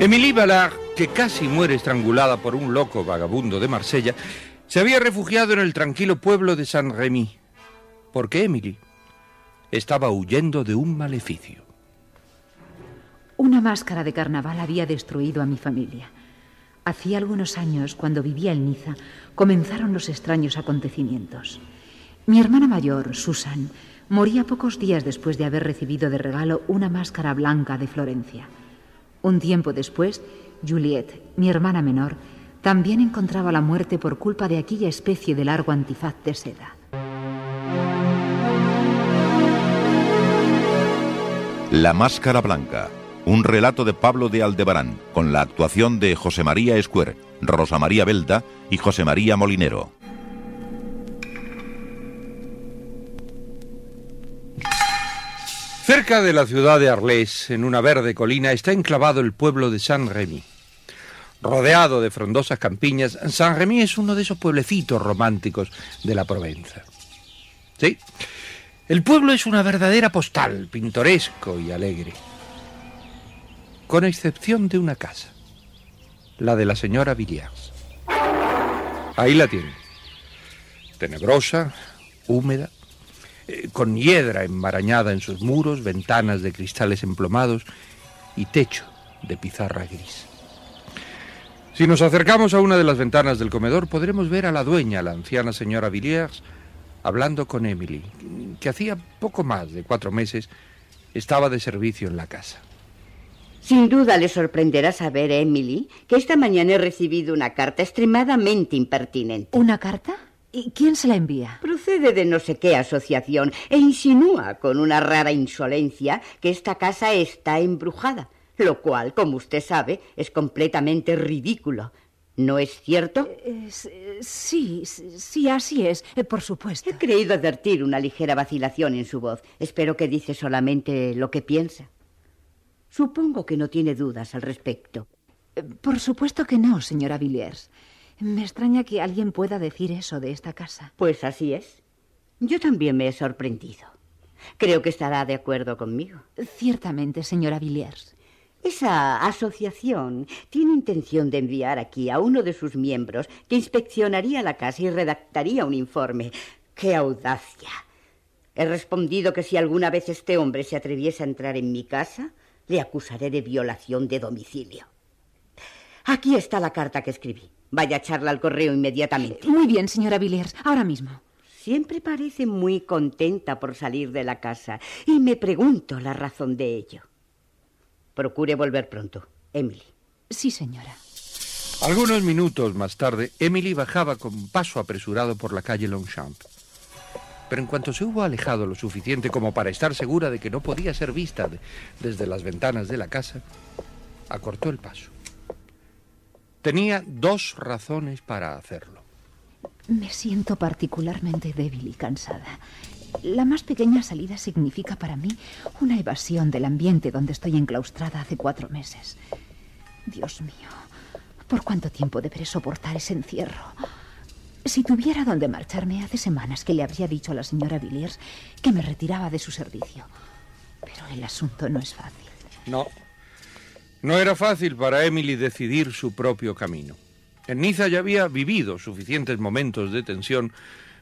Emilie Ballard, que casi muere estrangulada por un loco vagabundo de Marsella, se había refugiado en el tranquilo pueblo de Saint-Rémy, porque Emily estaba huyendo de un maleficio. Una máscara de carnaval había destruido a mi familia. Hacía algunos años, cuando vivía en Niza, comenzaron los extraños acontecimientos. Mi hermana mayor, Susan, moría pocos días después de haber recibido de regalo una máscara blanca de Florencia. Un tiempo después, Juliet, mi hermana menor, también encontraba la muerte por culpa de aquella especie de largo antifaz de seda. La Máscara Blanca, un relato de Pablo de Aldebarán, con la actuación de José María Escuer, Rosa María Belda y José María Molinero. Cerca de la ciudad de Arles, en una verde colina, está enclavado el pueblo de Saint-Rémy. Rodeado de frondosas campiñas, Saint-Rémy es uno de esos pueblecitos románticos de la Provenza. Sí, el pueblo es una verdadera postal, pintoresco y alegre. Con excepción de una casa, la de la señora Villiers. Ahí la tiene. Tenebrosa, húmeda, eh, con hiedra enmarañada en sus muros, ventanas de cristales emplomados y techo de pizarra gris. Si nos acercamos a una de las ventanas del comedor, podremos ver a la dueña, la anciana señora Villiers, hablando con Emily, que hacía poco más de cuatro meses estaba de servicio en la casa. Sin duda le sorprenderá saber, Emily, que esta mañana he recibido una carta extremadamente impertinente. ¿Una carta? ¿Y quién se la envía? Procede de no sé qué asociación e insinúa con una rara insolencia que esta casa está embrujada, lo cual, como usted sabe, es completamente ridículo. ¿No es cierto? Sí, sí, así es, eh, por supuesto. He creído advertir una ligera vacilación en su voz. Espero que dice solamente lo que piensa. Supongo que no tiene dudas al respecto. Eh, Por supuesto que no, señora Villiers. Me extraña que alguien pueda decir eso de esta casa. Pues así es. Yo también me he sorprendido. Creo que estará de acuerdo conmigo. Ciertamente, señora Villiers. Esa asociación tiene intención de enviar aquí a uno de sus miembros que inspeccionaría la casa y redactaría un informe. ¡Qué audacia! He respondido que si alguna vez este hombre se atreviese a entrar en mi casa, le acusaré de violación de domicilio. Aquí está la carta que escribí. Vaya a echarla al correo inmediatamente. Muy bien, señora Villiers, ahora mismo. Siempre parece muy contenta por salir de la casa y me pregunto la razón de ello. Procure volver pronto, Emily. Sí, señora. Algunos minutos más tarde, Emily bajaba con paso apresurado por la calle Longchamp. Pero en cuanto se hubo alejado lo suficiente como para estar segura de que no podía ser vista de- desde las ventanas de la casa, acortó el paso. Tenía dos razones para hacerlo. Me siento particularmente débil y cansada. La más pequeña salida significa para mí una evasión del ambiente donde estoy enclaustrada hace cuatro meses. Dios mío, ¿por cuánto tiempo deberé soportar ese encierro? Si tuviera dónde marcharme, hace semanas que le habría dicho a la señora Villiers que me retiraba de su servicio. Pero el asunto no es fácil. No. No era fácil para Emily decidir su propio camino. En Niza ya había vivido suficientes momentos de tensión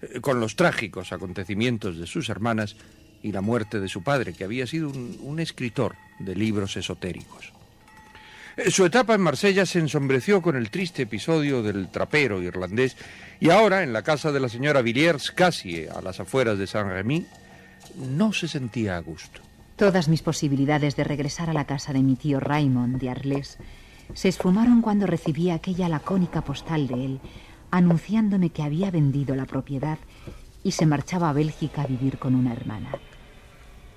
eh, con los trágicos acontecimientos de sus hermanas y la muerte de su padre, que había sido un, escritor de libros esotéricos. Eh, Su etapa en Marsella se ensombreció con el triste episodio del trapero irlandés y ahora, en la casa de la señora Villiers, casi a las afueras de Saint-Rémy, no se sentía a gusto. Todas mis posibilidades de regresar a la casa de mi tío Raymond de Arles se esfumaron cuando recibí aquella lacónica postal de él, anunciándome que había vendido la propiedad y se marchaba a Bélgica a vivir con una hermana.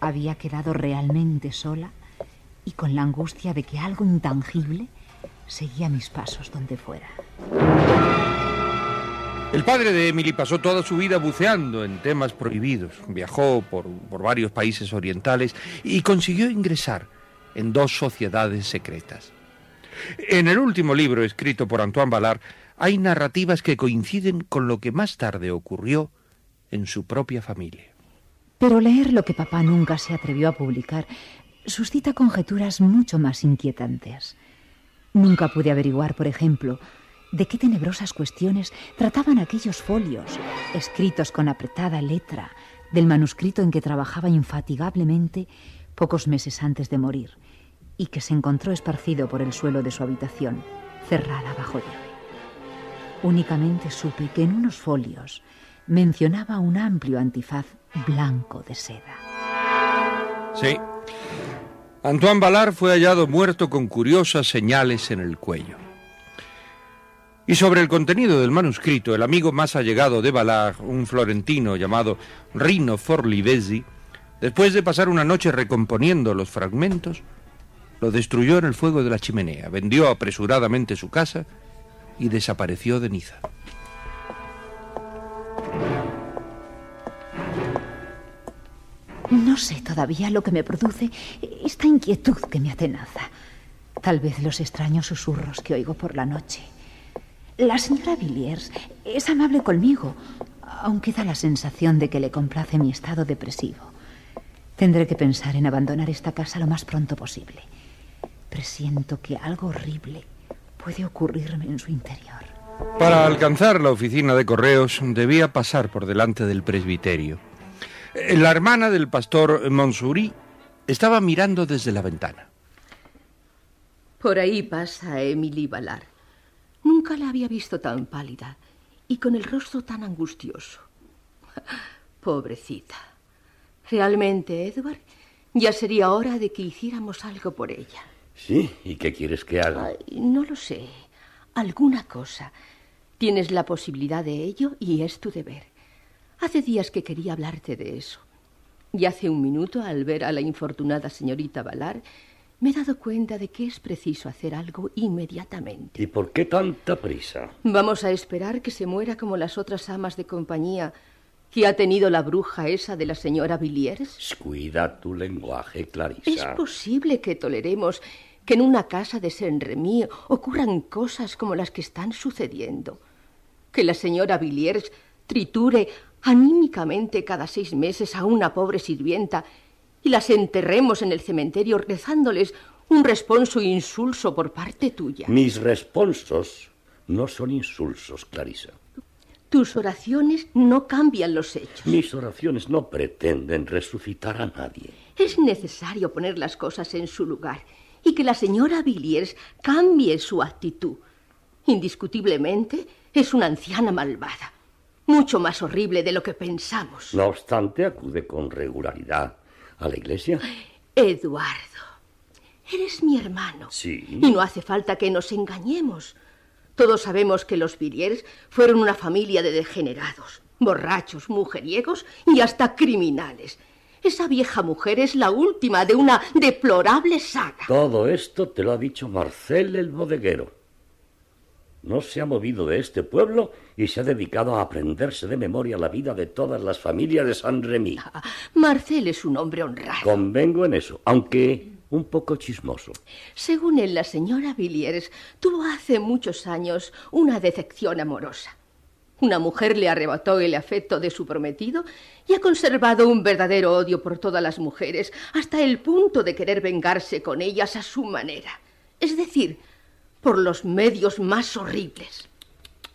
Había quedado realmente sola y con la angustia de que algo intangible seguía mis pasos donde fuera. El padre de Emily pasó toda su vida buceando en temas prohibidos. Viajó por, por varios países orientales y consiguió ingresar en dos sociedades secretas. En el último libro escrito por Antoine Ballard hay narrativas que coinciden con lo que más tarde ocurrió en su propia familia. Pero leer lo que papá nunca se atrevió a publicar suscita conjeturas mucho más inquietantes. Nunca pude averiguar, por ejemplo, de qué tenebrosas cuestiones trataban aquellos folios, escritos con apretada letra, del manuscrito en que trabajaba infatigablemente pocos meses antes de morir y que se encontró esparcido por el suelo de su habitación, cerrada bajo llave. Únicamente supe que en unos folios mencionaba un amplio antifaz blanco de seda. Sí. Antoine Ballard fue hallado muerto con curiosas señales en el cuello. Y sobre el contenido del manuscrito, el amigo más allegado de Ballard, un florentino llamado Rino Forlivesi, después de pasar una noche recomponiendo los fragmentos, lo destruyó en el fuego de la chimenea, vendió apresuradamente su casa y desapareció de Niza. No sé todavía lo que me produce esta inquietud que me atenaza. Tal vez los extraños susurros que oigo por la noche. La señora Villiers es amable conmigo, aunque da la sensación de que le complace mi estado depresivo. Tendré que pensar en abandonar esta casa lo más pronto posible. Presiento que algo horrible puede ocurrirme en su interior. Para alcanzar la oficina de correos debía pasar por delante del presbiterio. La hermana del pastor Monsurí estaba mirando desde la ventana. Por ahí pasa Emily Ballard. Nunca la había visto tan pálida y con el rostro tan angustioso. Pobrecita. Realmente, Edward, ya sería hora de que hiciéramos algo por ella. Sí, ¿y qué quieres que haga? Ay, no lo sé. Alguna cosa. Tienes la posibilidad de ello y es tu deber. Hace días que quería hablarte de eso. Y hace un minuto, al ver a la infortunada señorita Ballard, me he dado cuenta de que es preciso hacer algo inmediatamente. ¿Y por qué tanta prisa? Vamos a esperar que se muera como las otras amas de compañía que ha tenido la bruja esa de la señora Villiers. Cuida tu lenguaje, Clarisa. ¿Es posible que toleremos que en una casa de Saint-Remy ocurran cosas como las que están sucediendo? Que la señora Villiers triture anímicamente cada seis meses a una pobre sirvienta y las enterremos en el cementerio rezándoles un responso insulso por parte tuya. Mis responsos no son insulsos, Clarisa. Tus oraciones no cambian los hechos. Mis oraciones no pretenden resucitar a nadie. Es necesario poner las cosas en su lugar y que la señora Villiers cambie su actitud. Indiscutiblemente es una anciana malvada, mucho más horrible de lo que pensamos. No obstante, acude con regularidad a la iglesia. Eduardo, eres mi hermano. Sí. Y no hace falta que nos engañemos. Todos sabemos que los Villiers fueron una familia de degenerados, borrachos, mujeriegos y hasta criminales. Esa vieja mujer es la última de una deplorable saga. Todo esto te lo ha dicho Marcel el bodeguero. No se ha movido de este pueblo y se ha dedicado a aprenderse de memoria la vida de todas las familias de San Remy. Ah, Marcel es un hombre honrado. Convengo en eso, aunque un poco chismoso. Según él, la señora Villiers tuvo hace muchos años una decepción amorosa. Una mujer le arrebató el afecto de su prometido y ha conservado un verdadero odio por todas las mujeres, hasta el punto de querer vengarse con ellas a su manera. Es decir, por los medios más horribles.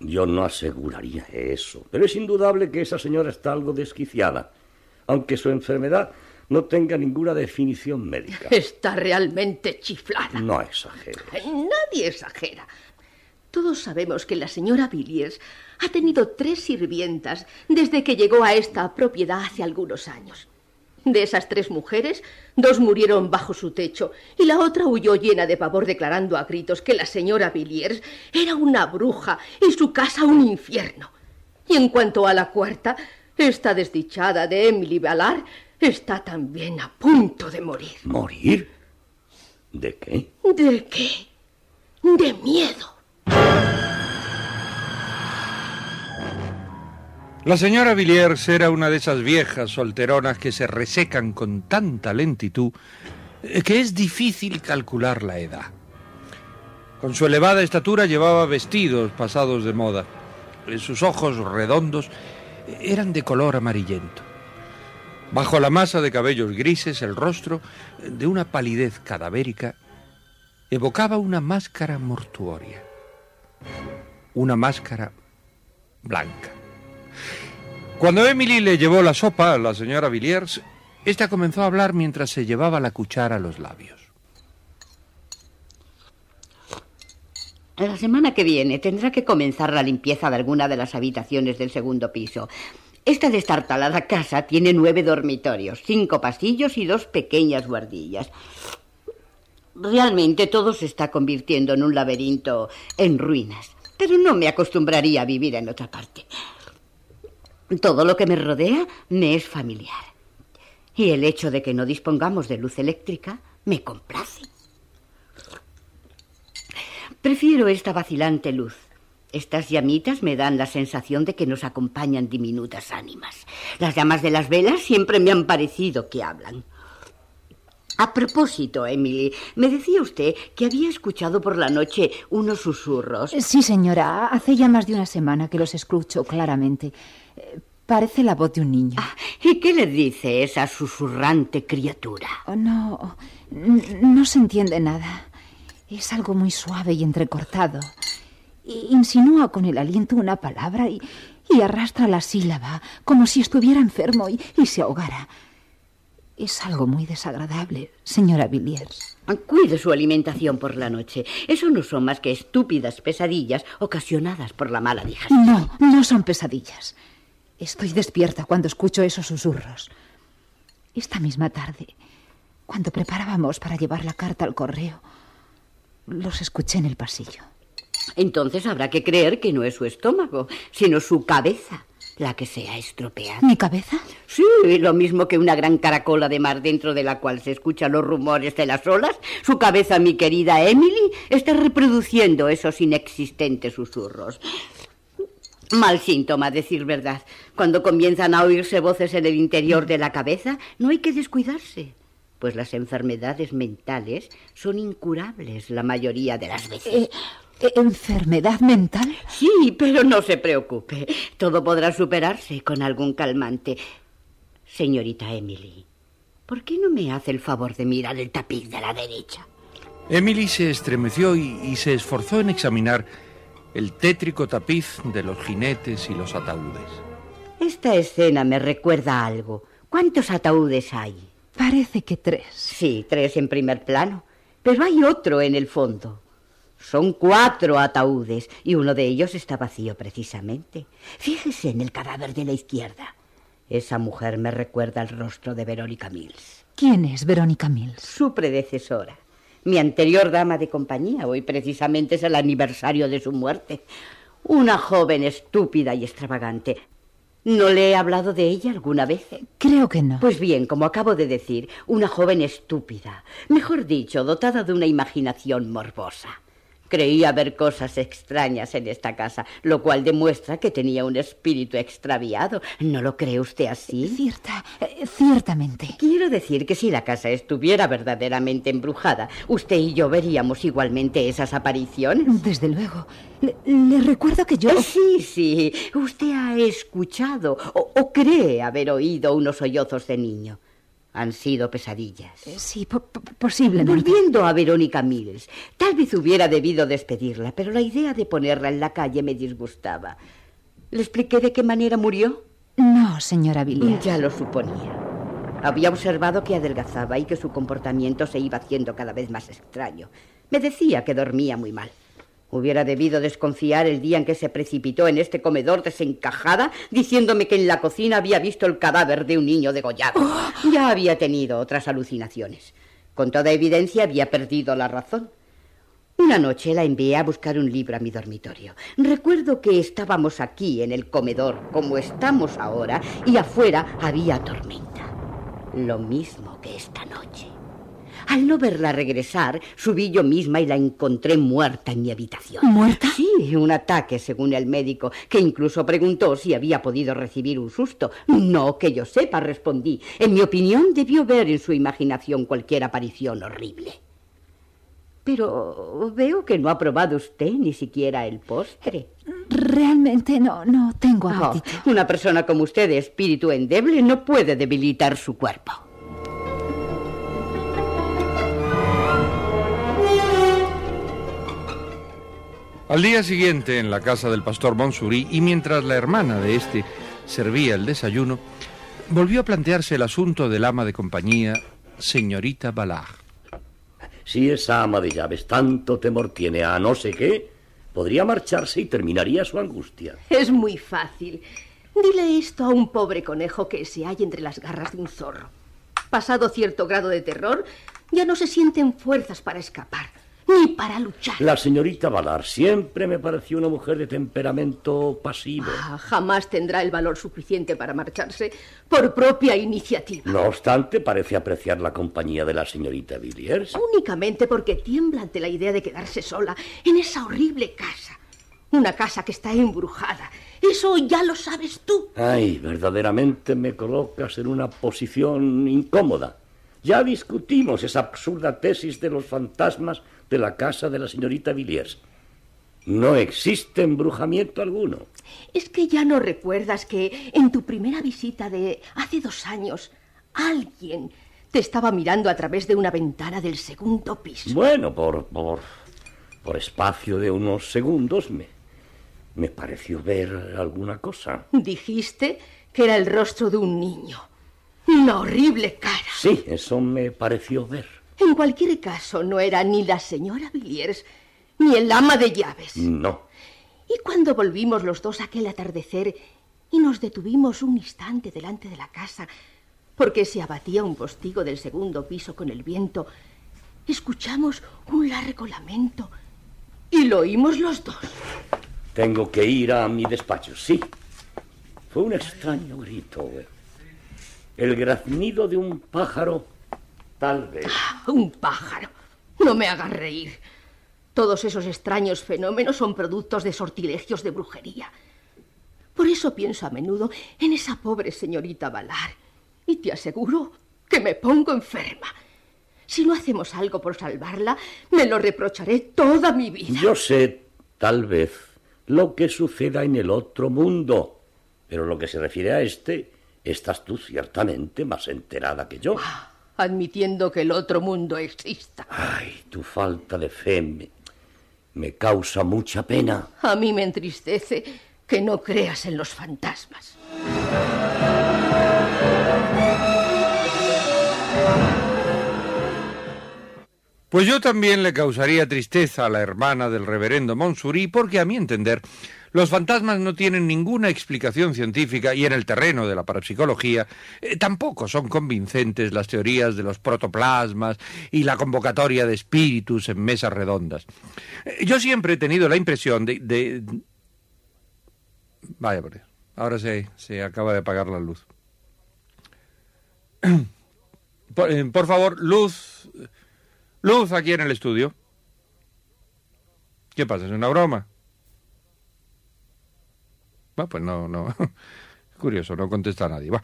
Yo no aseguraría eso, pero es indudable que esa señora está algo desquiciada, aunque su enfermedad no tenga ninguna definición médica. Está realmente chiflada. No exagero. Nadie exagera. Todos sabemos que la señora Villiers ha tenido tres sirvientas desde que llegó a esta propiedad hace algunos años. De esas tres mujeres, dos murieron bajo su techo y la otra huyó llena de pavor declarando a gritos que la señora Villiers era una bruja y su casa un infierno. Y en cuanto a la cuarta, esta desdichada de Emily Ballard está también a punto de morir. ¿Morir? ¿De qué? ¿De qué? De miedo. La señora Villiers era una de esas viejas solteronas que se resecan con tanta lentitud eh, que es difícil calcular la edad. Con su elevada estatura llevaba vestidos pasados de moda. Sus ojos redondos eran de color amarillento. Bajo la masa de cabellos grises, el rostro, de una palidez cadavérica, evocaba una máscara mortuoria. Una máscara blanca. Cuando Emily le llevó la sopa a la señora Villiers, esta comenzó a hablar mientras se llevaba la cuchara a los labios. La semana que viene tendrá que comenzar la limpieza de alguna de las habitaciones del segundo piso. Esta destartalada casa tiene nueve dormitorios, cinco pasillos y dos pequeñas guardillas. Realmente todo se está convirtiendo en un laberinto en ruinas, pero no me acostumbraría a vivir en otra parte. Todo lo que me rodea me es familiar. Y el hecho de que no dispongamos de luz eléctrica me complace. Prefiero esta vacilante luz. Estas llamitas me dan la sensación de que nos acompañan diminutas ánimas. Las llamas de las velas siempre me han parecido que hablan. A propósito, Emily, me decía usted que había escuchado por la noche unos susurros. Sí, señora. Hace ya más de una semana que los escucho claramente. Eh, Parece la voz de un niño. Ah, ¿Y qué le dice esa susurrante criatura? Oh, no, no se entiende nada. Es algo muy suave y entrecortado. Insinúa con el aliento una palabra y, y arrastra la sílaba como si estuviera enfermo y, y se ahogara. Es algo muy desagradable, señora Villiers. Cuide su alimentación por la noche. Eso no son más que estúpidas pesadillas ocasionadas por la mala digestión. No, no son pesadillas. Estoy despierta cuando escucho esos susurros. Esta misma tarde, cuando preparábamos para llevar la carta al correo, los escuché en el pasillo. Entonces habrá que creer que no es su estómago, sino su cabeza la que se ha estropeado. ¿Mi cabeza? Sí, lo mismo que una gran caracola de mar dentro de la cual se escuchan los rumores de las olas, su cabeza, mi querida Emily, está reproduciendo esos inexistentes susurros. Mal síntoma, decir verdad. Cuando comienzan a oírse voces en el interior de la cabeza, no hay que descuidarse, pues las enfermedades mentales son incurables la mayoría de las veces. Eh, ¿Enfermedad mental? Sí, pero no se preocupe. Todo podrá superarse con algún calmante. Señorita Emily, ¿por qué no me hace el favor de mirar el tapiz de la derecha? Emily se estremeció y, y se esforzó en examinar el tétrico tapiz de los jinetes y los ataúdes. Esta escena me recuerda a algo. ¿Cuántos ataúdes hay? Parece que tres. Sí, tres en primer plano, pero hay otro en el fondo. Son cuatro ataúdes y uno de ellos está vacío precisamente. Fíjese en el cadáver de la izquierda. Esa mujer me recuerda al rostro de Verónica Mills, ¿Quién es Verónica Mills? su predecesora. Mi anterior dama de compañía. Hoy precisamente es el aniversario de su muerte. Una joven estúpida y extravagante. ¿No le he hablado de ella alguna vez? Creo que no. Pues bien, como acabo de decir, una joven estúpida. Mejor dicho, dotada de una imaginación morbosa. Creía ver cosas extrañas en esta casa, lo cual demuestra que tenía un espíritu extraviado. ¿No lo cree usted así? Cierta, eh, ciertamente. Quiero decir que si la casa estuviera verdaderamente embrujada, usted y yo veríamos igualmente esas apariciones. Desde luego. Le, le recuerdo que yo... Eh, Sí, sí. Usted ha escuchado o, o cree haber oído unos sollozos de niño. Han sido pesadillas. Eh, Sí, po- po- posiblemente. Volviendo a Verónica Mills, tal vez hubiera debido despedirla, pero la idea de ponerla en la calle me disgustaba. ¿Le expliqué de qué manera murió? No, señora Villiers. Ya lo suponía. Había observado que adelgazaba y que su comportamiento se iba haciendo cada vez más extraño. Me decía que dormía muy mal. Hubiera debido desconfiar el día en que se precipitó en este comedor desencajada, diciéndome que en la cocina había visto el cadáver de un niño degollado. Ya había tenido otras alucinaciones. Con toda evidencia había perdido la razón. Una noche la envié a buscar un libro a mi dormitorio. Recuerdo que estábamos aquí en el comedor, como estamos ahora, y afuera había tormenta. Lo mismo que esta noche. Al no verla regresar, subí yo misma y la encontré muerta en mi habitación. ¿Muerta? Sí, un ataque, según el médico, que incluso preguntó si había podido recibir un susto. No, que yo sepa, respondí. En mi opinión, debió ver en su imaginación cualquier aparición horrible. Pero veo que no ha probado usted ni siquiera el postre. Realmente no, no tengo Oh, apetito. una persona como usted de espíritu endeble no puede debilitar su cuerpo. Al día siguiente, en la casa del pastor Monsurí, y mientras la hermana de este servía el desayuno, volvió a plantearse el asunto del ama de compañía, señorita Ballard. Si esa ama de llaves tanto temor tiene a no sé qué, podría marcharse y terminaría su angustia. Es muy fácil. Dile esto a un pobre conejo que se halla entre las garras de un zorro. Pasado cierto grado de terror, ya no se sienten fuerzas para escapar, ni para luchar. La señorita Valar siempre me pareció una mujer de temperamento pasivo. Ah, jamás tendrá el valor suficiente para marcharse por propia iniciativa. No obstante, parece apreciar la compañía de la señorita Villiers. Únicamente porque tiembla ante la idea de quedarse sola en esa horrible casa. Una casa que está embrujada. Eso ya lo sabes tú. Ay, verdaderamente me colocas en una posición incómoda. Ya discutimos esa absurda tesis de los fantasmas de la casa de la señorita Villiers. No existe embrujamiento alguno. Es que ya no recuerdas que en tu primera visita de hace dos años alguien te estaba mirando a través de una ventana del segundo piso. Bueno, por, por, por espacio de unos segundos me, me pareció ver alguna cosa. Dijiste que era el rostro de un niño. Una horrible cara. Sí, eso me pareció ver. En cualquier caso, no era ni la señora Villiers ni el ama de llaves. No. Y cuando volvimos los dos aquel atardecer y nos detuvimos un instante delante de la casa, porque se abatía un postigo del segundo piso con el viento, escuchamos un largo lamento y lo oímos los dos. Tengo que ir a mi despacho, sí. Fue un extraño grito. El graznido de un pájaro, tal vez. Un pájaro. No me hagas reír. Todos esos extraños fenómenos son productos de sortilegios de brujería. Por eso pienso a menudo en esa pobre señorita Valar. Y te aseguro que me pongo enferma. Si no hacemos algo por salvarla, me lo reprocharé toda mi vida. Yo sé, tal vez, lo que suceda en el otro mundo. Pero lo que se refiere a este, estás tú ciertamente más enterada que yo. Admitiendo que el otro mundo exista. Ay, tu falta de fe me, me causa mucha pena. A mí me entristece que no creas en los fantasmas. Pues yo también le causaría tristeza a la hermana del reverendo Monsurí, porque a mi entender, los fantasmas no tienen ninguna explicación científica y en el terreno de la parapsicología eh, tampoco son convincentes las teorías de los protoplasmas y la convocatoria de espíritus en mesas redondas. Eh, yo siempre he tenido la impresión de... de... Vaya por. Ahora se, se acaba de apagar la luz. Por, eh, por favor, luz... Luz aquí en el estudio. ¿Qué pasa? ¿Es una broma? Bueno, pues no, no. Curioso, no contesta nadie. Va,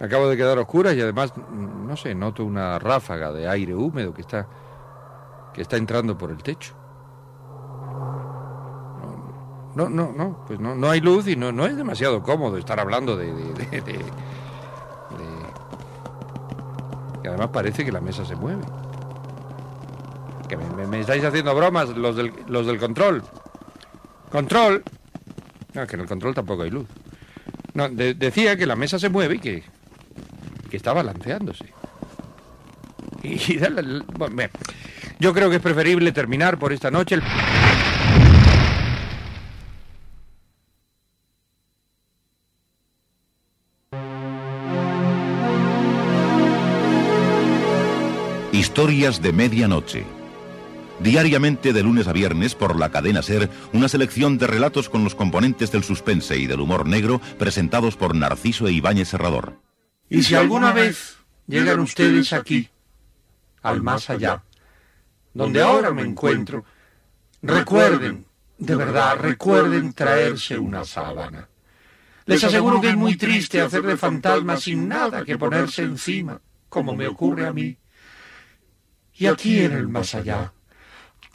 acabo de quedar oscura y además, no sé, noto una ráfaga de aire húmedo que está, que está entrando por el techo. No, no, no, pues no, no hay luz y no, no es demasiado cómodo estar hablando de, de, de, Y además parece que la mesa se mueve. Que me, me- me estáis haciendo bromas los del, los del control. Control. No, que en el control tampoco hay luz. No, de- decía que la mesa se mueve y que, que está balanceándose. Y, dale- yo creo que es preferible terminar por esta noche el... Historias de medianoche. Diariamente de lunes a viernes por la cadena Ser, una selección de relatos con los componentes del suspense y del humor negro presentados por Narciso e Ibáñez Serrador. Y si alguna vez llegan ustedes aquí, al más allá, donde ahora me encuentro, recuerden, de verdad, recuerden traerse una sábana. Les aseguro que es muy triste hacer de fantasma sin nada que ponerse encima, como me ocurre a mí. Y aquí en el más allá,